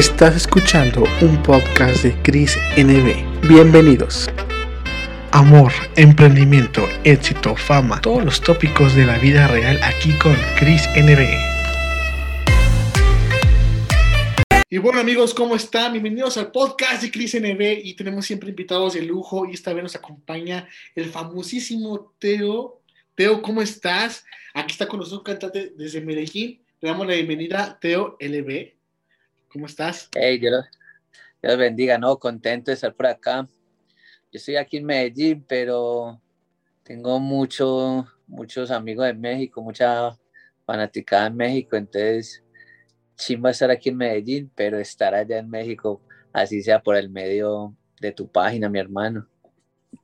Estás escuchando un podcast de Chris NB. Bienvenidos. Amor, emprendimiento, éxito, fama, todos los tópicos de la vida real aquí con Chris NB. Y bueno amigos, ¿cómo están? Bienvenidos al podcast de Chris NB y tenemos siempre invitados de lujo y esta vez nos acompaña el famosísimo Teo. Teo, ¿cómo estás? Aquí está con nosotros un cantante desde Medellín. Le damos la bienvenida a Teo LB. ¿Cómo estás? Hey, Dios, Dios bendiga, ¿no? Contento de estar por acá. Yo estoy aquí en Medellín, pero tengo mucho, muchos amigos de México, mucha fanaticada en México, entonces chimba estar aquí en Medellín, pero estar allá en México, así sea por el medio de tu página, mi hermano.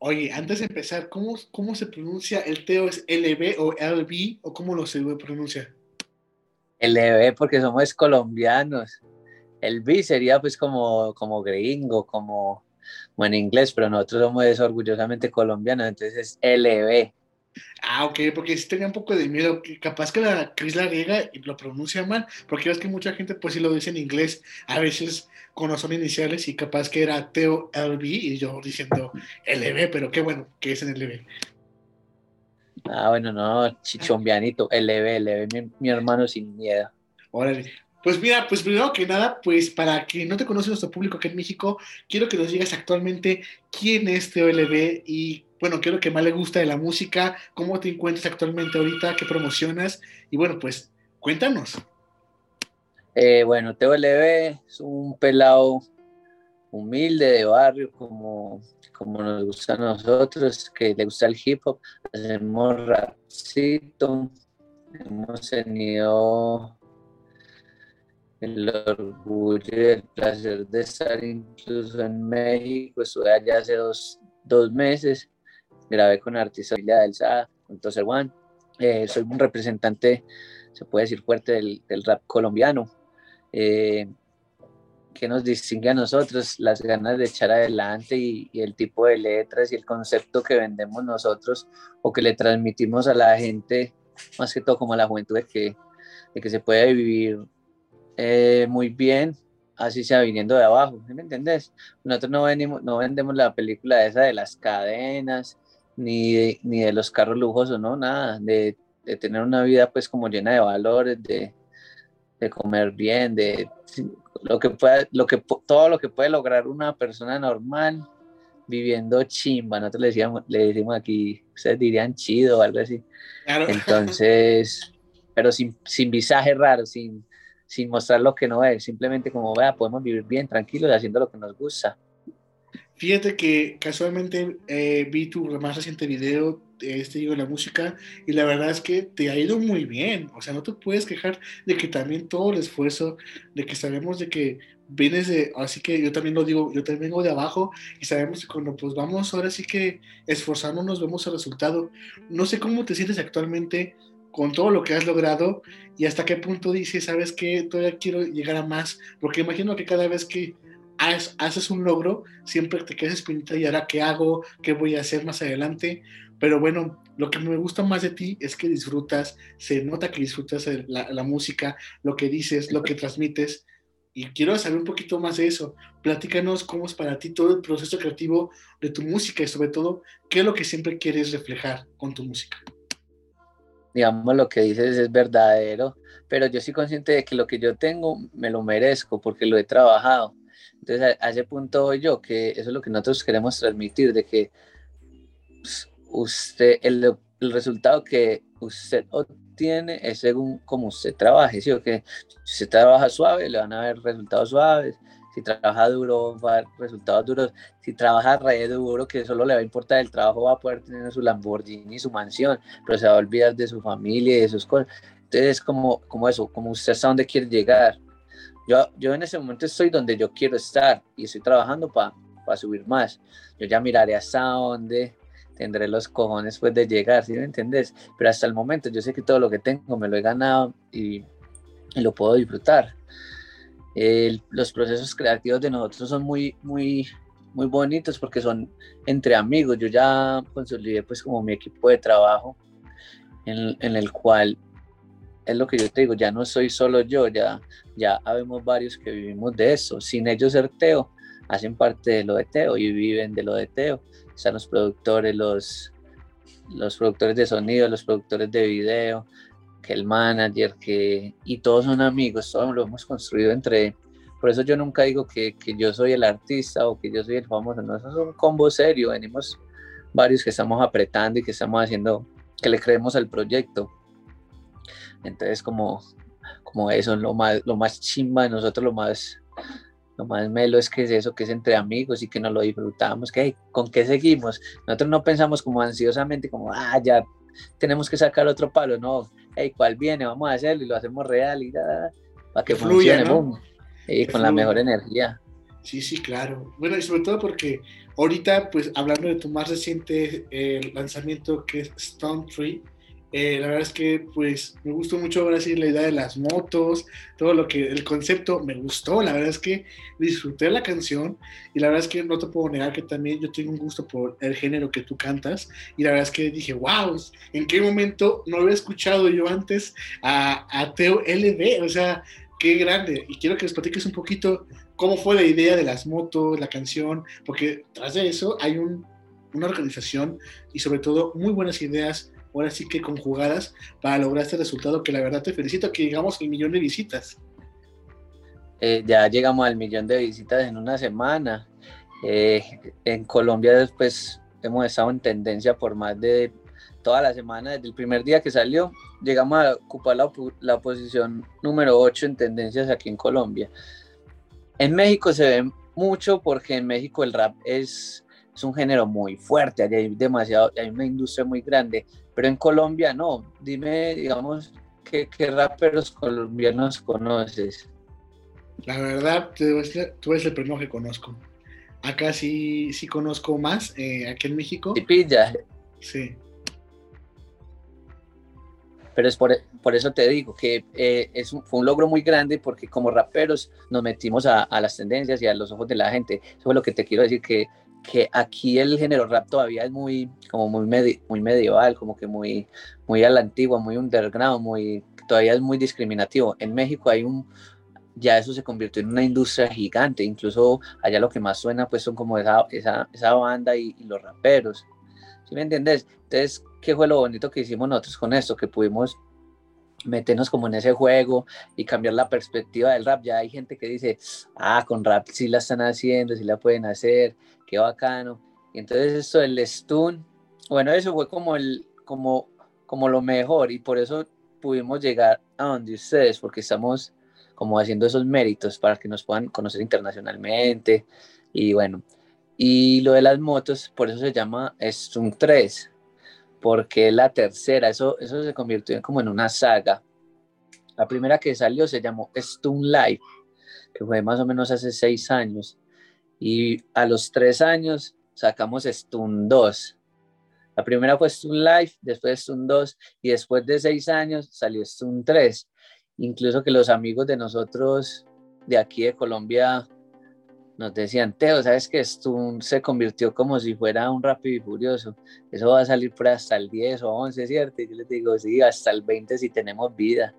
Oye, antes de empezar, ¿cómo, cómo se pronuncia el Teo? ¿Es LB o LB o cómo lo se pronuncia? LB porque somos colombianos el B sería pues como, como gringo, como, en inglés, pero nosotros somos orgullosamente colombianos, entonces es LB. Ah, ok, porque sí tenía un poco de miedo, capaz que la Cris la riega y lo pronuncia mal, porque ves que mucha gente pues sí lo dice en inglés, a veces con los son iniciales y capaz que era Teo LB y yo diciendo LB, pero qué bueno que es en LB. Ah, bueno, no, chichombianito, LB, LB, mi, mi hermano sin miedo. Órale, pues mira, pues primero que nada, pues para que no te conoce nuestro público aquí en México, quiero que nos digas actualmente quién es TOLB y bueno, quiero que más le gusta de la música, cómo te encuentras actualmente ahorita, qué promocionas y bueno, pues cuéntanos. Eh, bueno, TOLB es un pelado humilde de barrio como, como nos gusta a nosotros, que le gusta el hip hop, hacemos rapcito, hemos tenido el orgullo y el placer de estar incluso en México. Estuve allá hace dos, meses, grabé con artistas del SAD, con Toser One. Eh, soy un representante, se puede decir, fuerte del, rap colombiano. Eh, que nos distingue a nosotros, las ganas de echar adelante y, el tipo de letras y el concepto que vendemos nosotros o que le transmitimos a la gente, más que todo como a la juventud, de que, de que se puede vivir eh, muy bien, así sea viniendo de abajo, ¿me entiendes? Nosotros no, venimos, no vendemos la película esa de las cadenas, ni de, ni de los carros lujosos, no, nada, de, de, tener una vida pues como llena de valores, de, de comer bien, de lo que pueda, lo que, todo lo que puede lograr una persona normal viviendo chimba, nosotros le, decíamos, le decimos aquí, ustedes dirían chido o algo así. Entonces, pero sin, sin visaje raro, sin, sin mostrar lo que no es, simplemente como, vea, podemos vivir bien, tranquilos, haciendo lo que nos gusta. Fíjate que casualmente eh, vi tu más reciente video, este digo, la música, y la verdad es que te ha ido muy bien. O sea, no te puedes quejar de que también todo el esfuerzo, de que sabemos de que vienes de, así que yo también lo digo, yo también vengo de abajo y sabemos que cuando pues vamos ahora sí que esforzándonos vemos el resultado. No sé cómo te sientes actualmente con todo lo que has logrado y hasta qué punto dices, sabes que todavía quiero llegar a más, porque imagino que cada vez que haces un logro, siempre te quedas espinita y ahora qué hago, qué voy a hacer más adelante, pero bueno, lo que me gusta más de ti es que disfrutas, se nota que disfrutas la, la música, lo que dices, lo que transmites, y quiero saber un poquito más de eso. Platícanos cómo es para ti todo el proceso creativo de tu música y sobre todo, qué es lo que siempre quieres reflejar con tu música digamos, lo que dices es verdadero, pero yo soy consciente de que lo que yo tengo me lo merezco porque lo he trabajado. Entonces, a, ese punto voy yo, que eso es lo que nosotros queremos transmitir, de que pues, usted, el, el resultado que usted obtiene es según cómo usted trabaje, ¿sí o que Si usted trabaja suave, le van a ver resultados suaves, si trabaja duro va a haber resultados duros, si trabaja re duro, que solo le va a importar el trabajo, va a poder tener su Lamborghini, su mansión, pero se va a olvidar de su familia y de sus cosas. Entonces es como, como eso, como usted está donde quiere llegar. Yo, yo en ese momento estoy donde yo quiero estar y estoy trabajando para subir más. Yo ya miraré hasta dónde tendré los cojones pues de llegar, ¿sí me entiendes? Pero hasta el momento yo sé que todo lo que tengo me lo he ganado y, y lo puedo disfrutar los procesos creativos de nosotros son muy, muy, muy bonitos porque son entre amigos. Yo ya consolidé pues como mi equipo de trabajo en, en, el cual es lo que yo te digo, ya no soy solo yo, ya ya habemos varios que vivimos de eso. Sin ellos ser Teo, hacen parte de lo de Teo y viven de lo de Teo. Están los productores, los, los productores de sonido, los productores de video, que el manager, que, y todos son amigos, todos lo hemos construido entre, por eso yo nunca digo que, que yo soy el artista o que yo soy el famoso, no, eso es un combo serio, venimos varios que estamos apretando y que estamos haciendo, que le creemos al proyecto. Entonces como, como eso, lo más, lo más chimba de nosotros, lo más lo más melo es que es eso, que es entre amigos y que nos lo disfrutamos, que con qué seguimos. Nosotros no pensamos como ansiosamente, como, ah, ya tenemos que sacar otro palo, no, hey, ¿cuál viene? Vamos a hacerlo y lo hacemos real y da, para que, funcione, y con la mejor energía. Sí, sí, claro. Bueno, y sobre todo porque ahorita, pues hablando de tu más reciente eh, lanzamiento que es Stone Tree, eh, la verdad es que pues me gustó mucho ahora sí la idea de las motos, todo lo que, el concepto me gustó, la verdad es que disfruté la canción y la verdad es que no te puedo negar que también yo tengo un gusto por el género que tú cantas y la verdad es que dije, wow, ¿en qué momento no había escuchado yo antes a, a Teo LB? O sea, qué grande. Y quiero que les platiques un poquito cómo fue la idea de las motos, la canción, porque tras de eso hay un, una organización y sobre todo muy buenas ideas ahora sí que conjugadas para lograr este resultado que la verdad te felicito que llegamos al millón de visitas. Eh, ya llegamos al millón de visitas en una semana. Eh, en Colombia después hemos estado en tendencia por más de toda la semana, desde el primer día que salió, llegamos a ocupar la, la posición número 8 en tendencias aquí en Colombia. En México se ve mucho porque en México el rap es, es un género muy fuerte, hay demasiado, hay una industria muy grande, pero en Colombia no. Dime, digamos, ¿qué, qué raperos colombianos conoces? La verdad, tú eres el primero que conozco. Acá sí, sí conozco más, eh, aquí en México. ¿Y pilla? Sí. Pero es por, por eso te digo que eh, es fue un logro muy grande porque como raperos nos metimos a, a, las tendencias y a los ojos de la gente. Eso es lo que te quiero decir, que que aquí el género rap todavía es muy, como muy, muy medieval, como que muy, muy a la antigua, muy underground, muy, todavía es muy discriminativo. En México hay un, ya eso se convirtió en una industria gigante, incluso allá lo que más suena pues son como esa, esa, esa banda y, y, los raperos. ¿Sí me entiendes? Entonces, ¿qué fue lo bonito que hicimos nosotros con esto? Que pudimos meternos como en ese juego y cambiar la perspectiva del rap. Ya hay gente que dice, ah, con rap sí la están haciendo, sí la pueden hacer, qué bacano. Y entonces esto del stun, bueno, eso fue como, el, como, como lo mejor y por eso pudimos llegar a donde ustedes, porque estamos como haciendo esos méritos para que nos puedan conocer internacionalmente y bueno. Y lo de las motos, por eso se llama Stun 3, porque la tercera, eso, eso se convirtió como en una saga. La primera que salió se llamó Stun Life, que fue más o menos hace seis años. Y a los tres años sacamos Stun 2. La primera fue Stun Life, después Stun 2 y después de seis años salió Stun 3. Incluso que los amigos de nosotros de aquí de Colombia nos decían, Teo, ¿sabes que esto se convirtió como si fuera un rápido y furioso? Eso va a salir por hasta el 10 o 11, ¿cierto? Y yo les digo, sí, hasta el 20 si tenemos vida.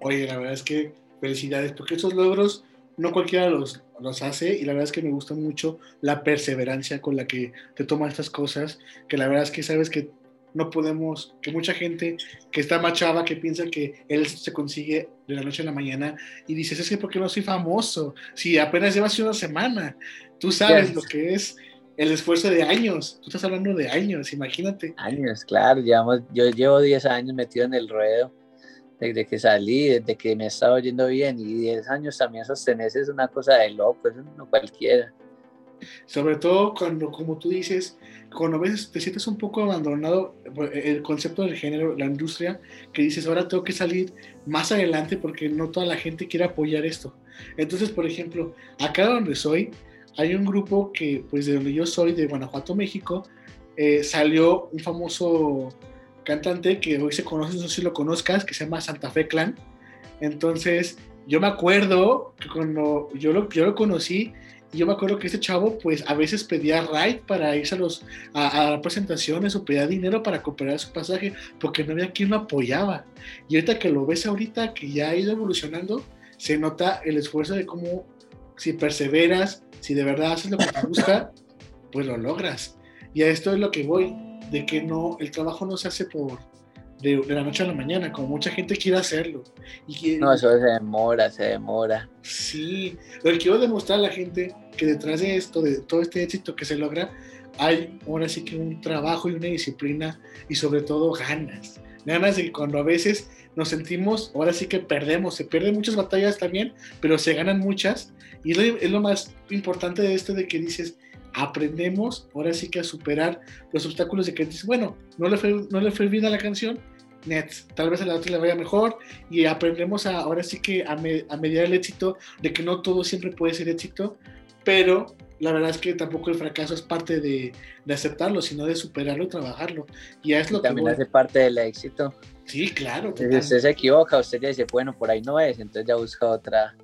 Oye, la verdad es que felicidades, porque esos logros no cualquiera los, los hace y la verdad es que me gusta mucho la perseverancia con la que te toman estas cosas, que la verdad es que sabes que no podemos, que mucha gente que está machada, que piensa que él se consigue de la noche a la mañana y dices, es que porque no soy famoso, si apenas llevas una semana, tú sabes lo que es el esfuerzo de años, tú estás hablando de años, imagínate. Años, claro, llevamos, yo llevo 10 años metido en el ruedo, desde que salí, desde que me estaba oyendo bien y 10 años también sostenerse es una cosa de loco, eso no cualquiera. Sobre todo cuando, como tú dices, cuando ves, te sientes un poco abandonado pues, el concepto del género, la industria, que dices, ahora tengo que salir más adelante porque no toda la gente quiere apoyar esto. Entonces, por ejemplo, acá donde soy, hay un grupo que, pues de donde yo soy, de Guanajuato, México, eh, salió un famoso cantante que hoy se conoce, no sé si lo conozcas, que se llama Santa Fe Clan. Entonces, yo me acuerdo que cuando yo lo, yo lo conocí, yo me acuerdo que este chavo, pues a veces pedía ride para irse a, los, a, presentaciones o pedía dinero para comprar su pasaje, porque no había quien lo apoyaba. Y ahorita que lo ves ahorita, que ya ha ido evolucionando, se nota el esfuerzo de cómo, si perseveras, si de verdad haces lo que te gusta, pues lo logras. Y a esto es lo que voy, de que no, el trabajo no se hace por, de, la noche a la mañana, como mucha gente quiere hacerlo. Y no, eso se demora, se demora. Sí, lo que quiero demostrar a la gente que detrás de esto, de todo este éxito que se logra, hay ahora sí que un trabajo y una disciplina y sobre todo ganas. Ganas de que cuando a veces nos sentimos, ahora sí que perdemos, se pierden muchas batallas también, pero se ganan muchas. Y es lo más importante de esto de que dices, aprendemos ahora sí que a superar los obstáculos de que dices, bueno, no le fue, no le fue bien a la canción, Nets, tal vez a la otra le vaya mejor y aprendemos a, ahora sí que a, a mediar el éxito, de que no todo siempre puede ser éxito, pero la verdad es que tampoco el fracaso es parte de, de aceptarlo, sino de superarlo y trabajarlo. Y es lo también hace parte del éxito. Sí, claro. Si usted se equivoca, usted ya dice, bueno, por ahí no es, entonces ya busca otra,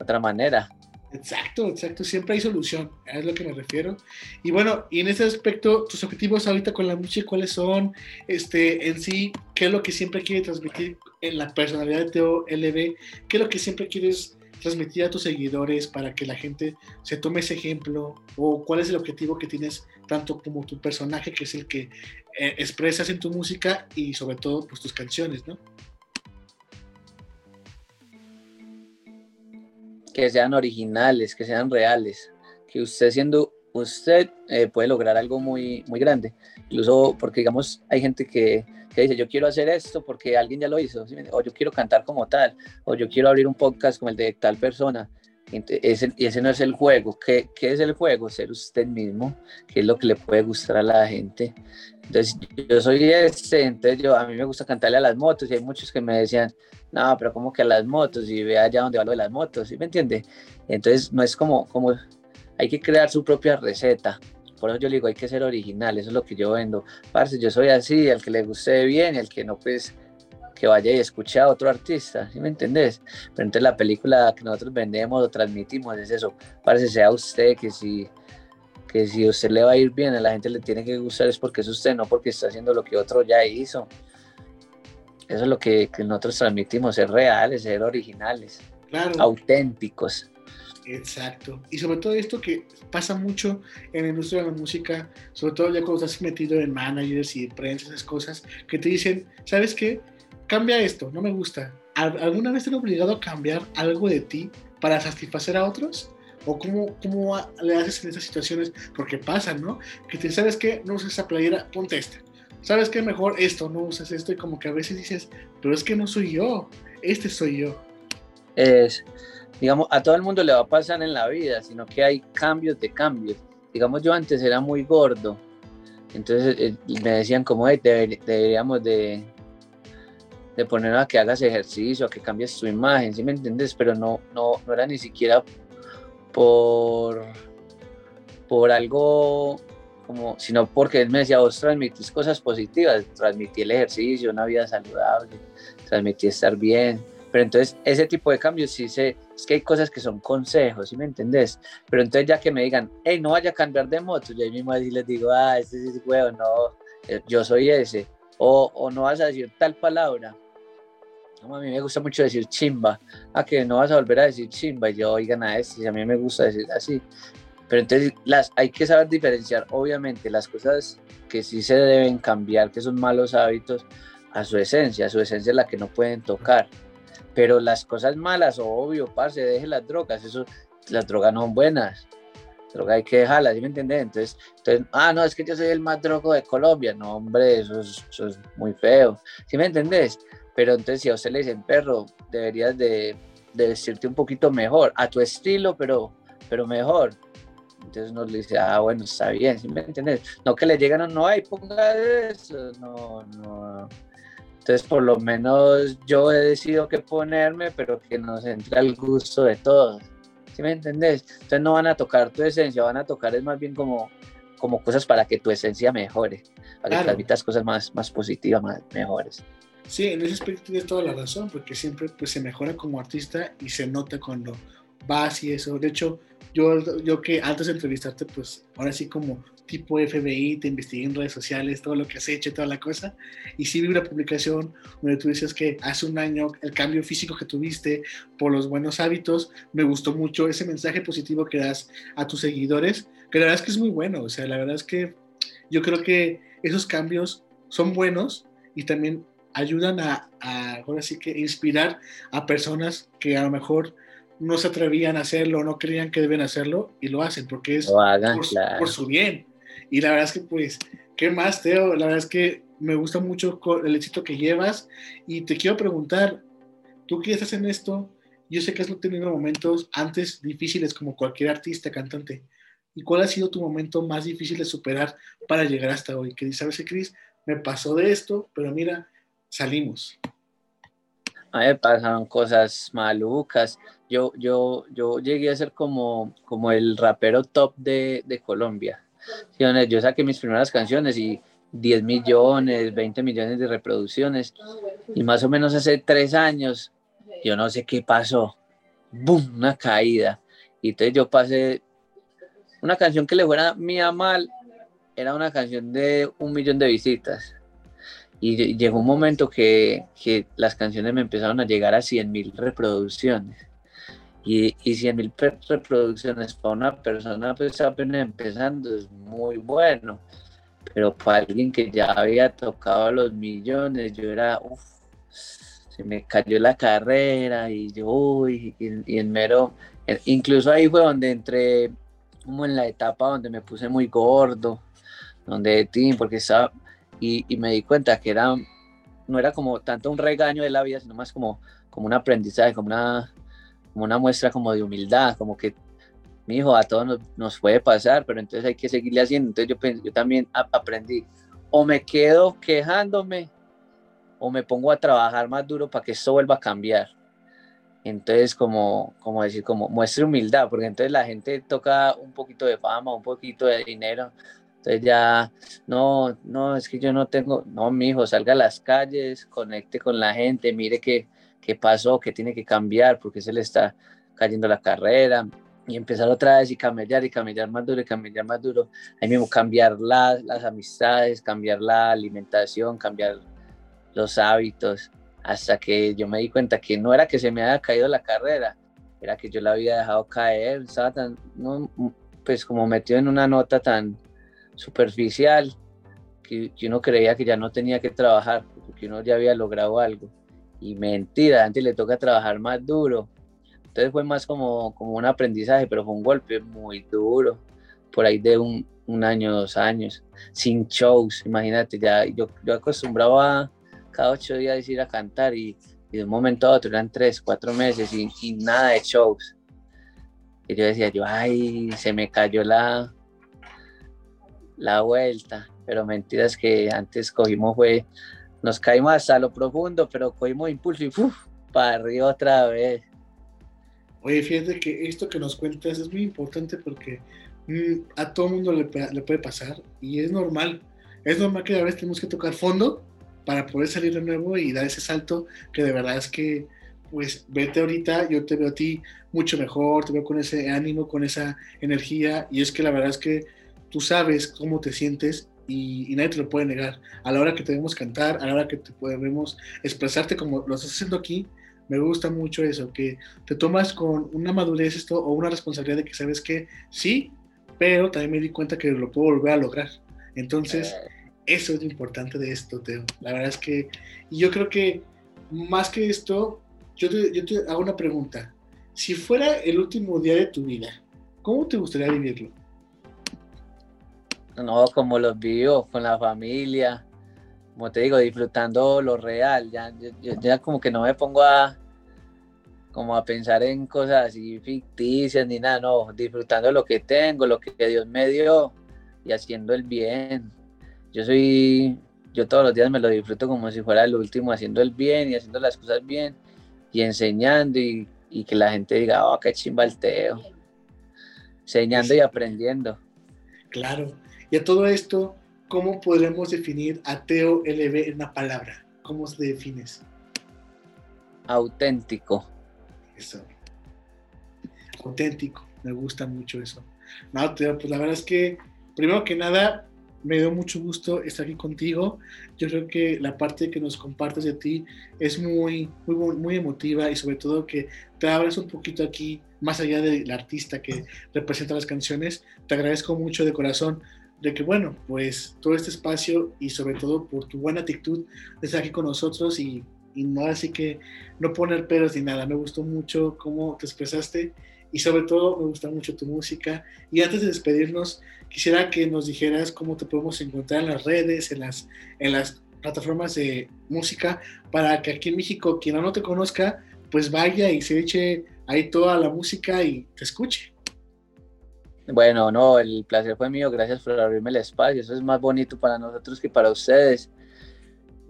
otra manera. Exacto, exacto, siempre hay solución, es lo que me refiero. Y bueno, y en ese aspecto, tus objetivos ahorita con la música, ¿cuáles son? Este, en sí, ¿qué es lo que siempre quieres transmitir en la personalidad de Teo LB? ¿Qué es lo que siempre quieres transmitir a tus seguidores para que la gente se tome ese ejemplo? ¿O cuál es el objetivo que tienes tanto como tu personaje, que es el que eh, expresas en tu música y sobre todo pues tus canciones, ¿no? Que sean originales, que sean reales, que usted siendo usted eh, puede lograr algo muy, muy grande. Incluso porque, digamos, hay gente que, que, dice, yo quiero hacer esto porque alguien ya lo hizo, o yo quiero cantar como tal, o yo quiero abrir un podcast como el de tal persona. Ese, ese no es el juego. ¿Qué, ¿Qué, es el juego? Ser usted mismo, que es lo que le puede gustar a la gente. Entonces, yo soy este, entonces yo, a mí me gusta cantarle a las motos y hay muchos que me decían, no, pero como que a las motos y ve allá donde va lo de las motos, ¿sí me entiende? Entonces, no es como, como, hay que crear su propia receta. Por eso yo le digo, hay que ser original, eso es lo que yo vendo. Parce, yo soy así, al que le guste bien, al que no, pues que vaya y escuche a otro artista, ¿sí me entendés? Pero entonces la película que nosotros vendemos o transmitimos es eso, parece sea usted que si que si usted le va a ir bien, a la gente le tiene que gustar es porque es usted, no porque está haciendo lo que otro ya hizo. Eso es lo que, que nosotros transmitimos, ser reales, ser originales, auténticos. Exacto. Y sobre todo esto que pasa mucho en la industria de la música, sobre todo ya cuando estás metido en managers y en prensa, esas cosas, que te dicen, ¿sabes qué? cambia esto, no me gusta. ¿Alguna vez te han obligado a cambiar algo de ti para satisfacer a otros? ¿O cómo, cómo le haces en esas situaciones? Porque pasan, ¿no? Que te sabes que no usas esa playera, ponte esta. ¿Sabes qué? Mejor esto, no usas esto. Y como que a veces dices, pero es que no soy yo, este soy yo. Es, digamos, a todo el mundo le va a pasar en la vida, sino que hay cambios de cambios. Digamos, yo antes era muy gordo. Entonces eh, me decían como, deberíamos de, de poner a que hagas ejercicio, a que cambies tu imagen, ¿sí me entiendes? Pero no, no, no era ni siquiera por, por algo como, sino porque él me decía, vos transmitís cosas positivas, transmití el ejercicio, una vida saludable, transmití estar bien. Pero entonces ese tipo de cambios sí sé, es que hay cosas que son consejos, ¿sí me entendés? Pero entonces ya que me digan, hey, no vaya a cambiar de moto, yo ahí mismo así les digo, ah, este es huevo, no, eh, yo soy ese. O, o no vas a decir tal palabra, a mí me gusta mucho decir chimba. Ah, que no vas a volver a decir chimba. Y yo, oigan a este, a mí me gusta decir así. Pero entonces las, hay que saber diferenciar, obviamente, las cosas que sí se deben cambiar, que son malos hábitos, a su esencia. A su esencia es la que no pueden tocar. Pero las cosas malas, obvio, parce, deje las drogas. Eso, las drogas no son buenas. Droga hay que dejarlas, ¿sí me entiendes? Entonces, entonces, ah, no, es que yo soy el más drogo de Colombia. No, hombre, eso es, eso es muy feo. ¿Sí me entendés? Pero entonces si a usted le dicen, perro, deberías de, de vestirte un poquito mejor, a tu estilo, pero, pero mejor. Entonces uno le dice, ah, bueno, está bien, ¿sí me entiendes? No que le llegan, no, hay, ponga eso, no, no. Entonces, por lo menos yo he decidido qué ponerme, pero que nos entre al gusto de todos. ¿Sí me entendés? Entonces no van a tocar tu esencia, van a tocar es más bien como, como cosas para que tu esencia mejore, para que transmitas cosas más, más positivas, más mejores. Sí, en ese aspecto tienes toda la razón, porque siempre pues, se mejora como artista y se nota cuando vas y eso. De hecho, yo, yo que antes de entrevistarte, pues ahora sí como tipo FBI, te investigué en redes sociales, todo lo que has hecho y toda la cosa, y sí vi una publicación donde tú dices que hace un año el cambio físico que tuviste por los buenos hábitos, me gustó mucho ese mensaje positivo que das a tus seguidores, que la verdad es que es muy bueno, o sea, la verdad es que yo creo que esos cambios son buenos y también ayudan a, ahora sí que inspirar a personas que a lo mejor no se atrevían a hacerlo, no creían que deben hacerlo y lo hacen porque es por, su bien. Y la verdad es que pues, ¿qué más, Teo? La verdad es que me gusta mucho el éxito que llevas y te quiero preguntar, tú qué estás en esto, yo sé que has tenido momentos antes difíciles como cualquier artista, cantante. ¿Y cuál ha sido tu momento más difícil de superar para llegar hasta hoy? Que ¿sabes qué, Cris? Me pasó de esto, pero mira, salimos. A mí me pasaron cosas malucas. Yo, yo, yo llegué a ser como, como el rapero top de, de Colombia. Yo saqué mis primeras canciones y 10 millones, 20 millones de reproducciones. Y más o menos hace tres años, yo no sé qué pasó. ¡Bum! Una caída. Y entonces yo pasé una canción que le fuera mía mal, era una canción de un millón de visitas. Y llegó un momento que, que las canciones me empezaron a llegar a 100 mil reproducciones. Y, y 100 mil reproducciones para una persona pues apenas empezando es muy bueno. Pero para alguien que ya había tocado los millones, yo era, uff, se me cayó la carrera y yo, uy, y, en mero, incluso ahí fue donde entré como en la etapa donde me puse muy gordo, donde team, porque estaba, y, y, me di cuenta que era, no era como tanto un regaño de la vida, sino más como, como un aprendizaje, como una, como una muestra como de humildad, como que mi hijo a todos nos, nos, puede pasar, pero entonces hay que seguirle haciendo. Entonces yo, yo también aprendí, o me quedo quejándome, o me pongo a trabajar más duro para que esto vuelva a cambiar. Entonces, como, como decir, como muestre humildad, porque entonces la gente toca un poquito de fama, un poquito de dinero. Entonces ya, no, no, es que yo no tengo, no, mi hijo, salga a las calles, conecte con la gente, mire qué, qué pasó, qué tiene que cambiar, porque se le está cayendo la carrera, y empezar otra vez y camellar y camellar más duro y camellar más duro. Ahí mismo cambiar las, las amistades, cambiar la alimentación, cambiar los hábitos hasta que yo me di cuenta que no era que se me había caído la carrera, era que yo la había dejado caer, estaba tan, no, pues como metido en una nota tan superficial que, uno creía que ya no tenía que trabajar, porque uno ya había logrado algo. Y mentira, antes le toca trabajar más duro. Entonces fue más como, como un aprendizaje, pero fue un golpe muy duro, por ahí de un, un año, dos años, sin shows, imagínate, ya yo, yo acostumbraba cada ocho días ir a cantar y, de un momento a otro eran tres, cuatro meses y, nada de shows. Y yo decía, yo, ay, se me cayó la, la vuelta. Pero mentiras que antes cogimos fue, nos caímos hasta lo profundo, pero cogimos impulso y ¡uf! para arriba otra vez. Oye, fíjate que esto que nos cuentas es muy importante porque mm, a todo mundo le, puede pasar y es normal. Es normal que a veces tenemos que tocar fondo para poder salir de nuevo y dar ese salto que de verdad es que, pues, vete ahorita, yo te veo a ti mucho mejor, te veo con ese ánimo, con esa energía y es que la verdad es que tú sabes cómo te sientes y, nadie te lo puede negar. A la hora que te debemos cantar, a la hora que te podemos expresarte como lo estás haciendo aquí, me gusta mucho eso, que te tomas con una madurez esto o una responsabilidad de que sabes que sí, pero también me di cuenta que lo puedo volver a lograr. Entonces, eso es lo importante de esto, Teo. La verdad es que, y yo creo que más que esto, yo te, yo te hago una pregunta. Si fuera el último día de tu vida, ¿cómo te gustaría vivirlo? No, como los vivo, con la familia, como te digo, disfrutando lo real. Ya, ya, como que no me pongo a como a pensar en cosas así ficticias ni nada, no, disfrutando lo que tengo, lo que Dios me dio y haciendo el bien yo soy, yo todos los días me lo disfruto como si fuera el último, haciendo el bien y haciendo las cosas bien y enseñando y, que la gente diga, oh, qué chimba el Teo. Enseñando y aprendiendo. Claro. Y a todo esto, ¿cómo podremos definir a Teo LB en una palabra? ¿Cómo se defines? Auténtico. Eso. Auténtico. me gusta mucho eso. No, Teo, pues la verdad es que, primero que nada, me dio mucho gusto estar aquí contigo. Yo creo que la parte que nos compartes de ti es muy, muy, muy emotiva y sobre todo que te abres un poquito aquí, más allá del artista que representa las canciones. Te agradezco mucho de corazón de que, bueno, pues todo este espacio y sobre todo por tu buena actitud de estar aquí con nosotros y, y no así que no poner peros ni nada. Me gustó mucho cómo te expresaste y sobre todo me gusta mucho tu música. Y antes de despedirnos, quisiera que nos dijeras cómo te podemos encontrar en las redes, en las, en las plataformas de música, para que aquí en México quien no te conozca, pues vaya y se eche ahí toda la música y te escuche. Bueno, no, el placer fue mío, gracias por abrirme el espacio, eso es más bonito para nosotros que para ustedes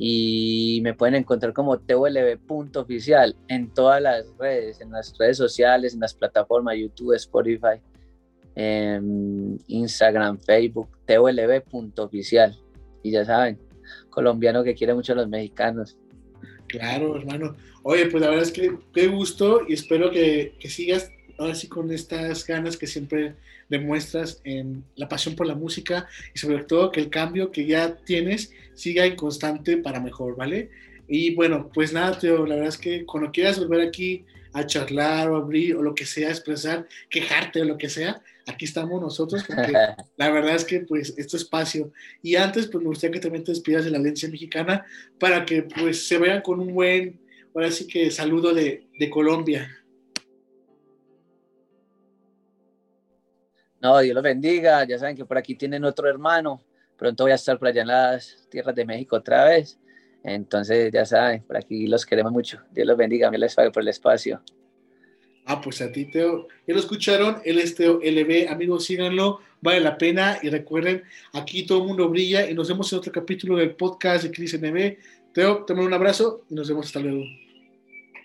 y me pueden encontrar como tvlb.oficial en todas las redes, en las redes sociales, en las plataformas YouTube, Spotify, Instagram, Facebook, tvlb.oficial. Y ya saben, colombiano que quiere mucho a los mexicanos. Claro, hermano. Oye, pues la verdad es que qué gusto y espero que sigas ahora sí con estas ganas que siempre demuestras en la pasión por la música y sobre todo que el cambio que ya tienes siga en constante para mejor, ¿vale? Y bueno, pues nada, Teo, la verdad es que cuando quieras volver aquí a charlar o abrir o lo que sea, expresar, quejarte o lo que sea, aquí estamos nosotros, porque la verdad es que pues este espacio. Y antes, pues me gustaría que también te despidas de la audiencia mexicana para que pues se vean con un buen, ahora sí que saludo de, de Colombia. No, Dios los bendiga. Ya saben que por aquí tienen otro hermano. Pronto voy a estar por allá en las tierras de México otra vez. Entonces, ya saben, por aquí los queremos mucho. Dios los bendiga. Me les pague por el espacio. Ah, pues a ti, Teo. Ya lo escucharon. Él es Teo LB. Amigos, síganlo. Vale la pena. Y recuerden, aquí todo el mundo brilla. Y nos vemos en otro capítulo del podcast de Cris NB. Teo, te mando un abrazo y nos vemos hasta luego.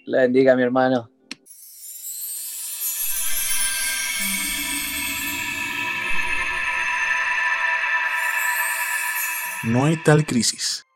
La bendiga, mi hermano. No hay tal crisis